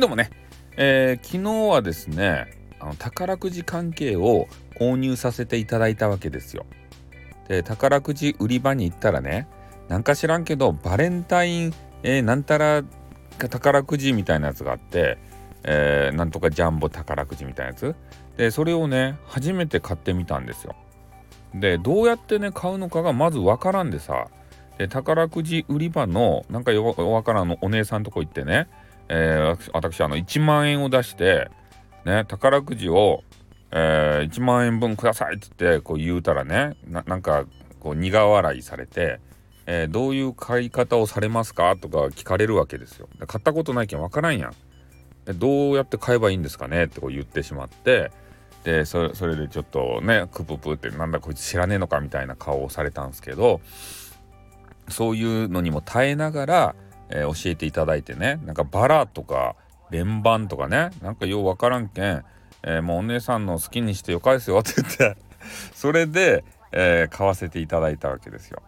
はいどもね、えー、昨日はですねあの宝くじ関係を購入させていただいたわけですよ。で宝くじ売り場に行ったらねなんか知らんけどバレンタイン、えー、なんたら宝くじみたいなやつがあって、えー、なんとかジャンボ宝くじみたいなやつでそれをね初めて買ってみたんですよ。でどうやってね買うのかがまずわからんでさで宝くじ売り場のなんかよわからんのお姉さんとこ行ってねえー、私あの1万円を出してね宝くじを、えー、1万円分くださいって言ってこう言うたらねなんかこう苦笑いされて、えー、どういう買い方をされますかとか聞かれるわけですよ。買ったことないけんわからんやん。でどうやって買えばいいんですかねってこう言ってしまってでそれでちょっとねクププってなんだこいつ知らねえのかみたいな顔をされたんですけどそういうのにも耐えながらえー、教えていただいてね。なんかバラとか連番とかね。なんかようわからんけん、えー、もうお姉さんの好きにしてよかですよって言って。それで、えー、買わせていただいたわけですよ。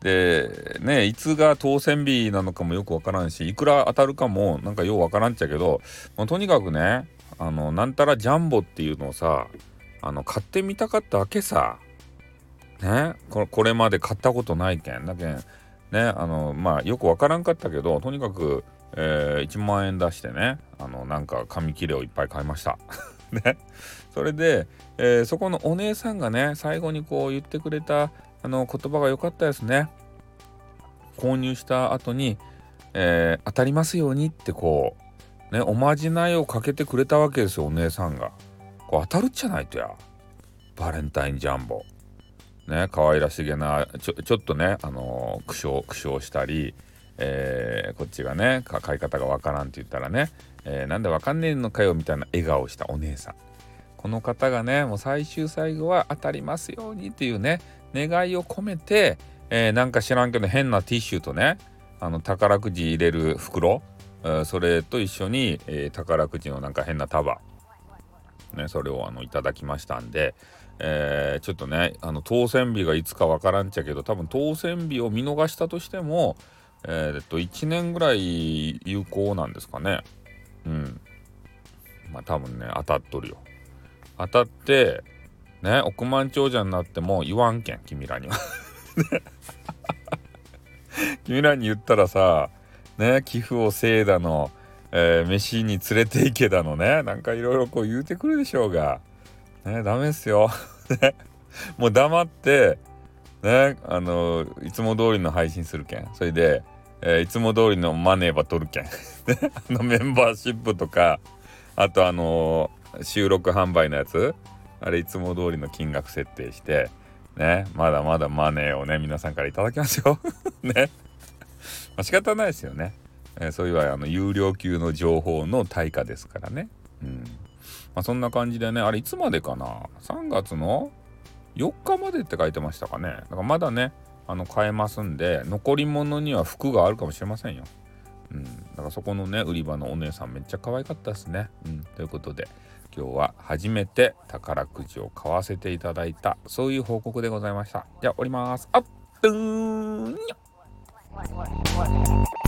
でねいつが当選日なのかもよくわからんしいくら当たるかもなんかようわからんっちゃけどもうとにかくねあのなんたらジャンボっていうのをさあの買ってみたかったわけさ。ねこれまで買ったことないけん。だけんねあのまあよくわからんかったけどとにかく、えー、1万円出してねあのなんか紙切れをいっぱい買いました。ねそれで、えー、そこのお姉さんがね最後にこう言ってくれたあの言葉が良かったですね。購入した後に、えー、当たりますようにってこうねおまじないをかけてくれたわけですよお姉さんが。こう当たるっちゃないとやバレンタインジャンボ。ね可愛らしげなちょちょっとねあの、苦笑苦笑したり、えー、こっちがね買い方がわからんって言ったらね、えー、なんでわかんねえのかよみたいな笑顔をしたお姉さん。この方がねもう最終最後は当たりますようにっていうね願いを込めて、えー、なんか知らんけど変なティッシュとねあの宝くじ入れる袋、それと一緒に、えー、宝くじのなんか変な束ね、それをあのいただきましたんで、えー、ちょっとねあの当選日がいつかわからんちゃけど多分当選日を見逃したとしても、えー、っと1年ぐらい有効なんですかね。うん。まあ多分ね当たっとるよ。当たってね億万長者になっても言わんけん君らには。君らに言ったらさね寄付をせいだのえー、飯に連れて行けだのね。なんかいろいろこう言うてくるでしょうが。ねダメですよ。もう黙ってねあのいつも通りの配信するけん。それで、えー、いつも通りのマネーば取るけん。あのメンバーシップとかあとあのー、収録販売のやつ。あれいつも通りの金額設定して。ねまだまだマネーをね皆さんからいただきますよ。ね。まあ仕方ないですよね。えー、そういうあの有料級の情報の対価ですからね。うんまあ、そんな感じでね、あれいつまでかな ?3 月の4日までって書いてましたかね。だからまだね、あの買えますんで、残り物には服があるかもしれませんよ。うん、だからそこのね、売り場のお姉さんめっちゃ可愛かったですね。うん、ということで、今日は初めて宝くじを買わせていただいた、そういう報告でございました。じゃあ、降ります。あっ、ドゥーン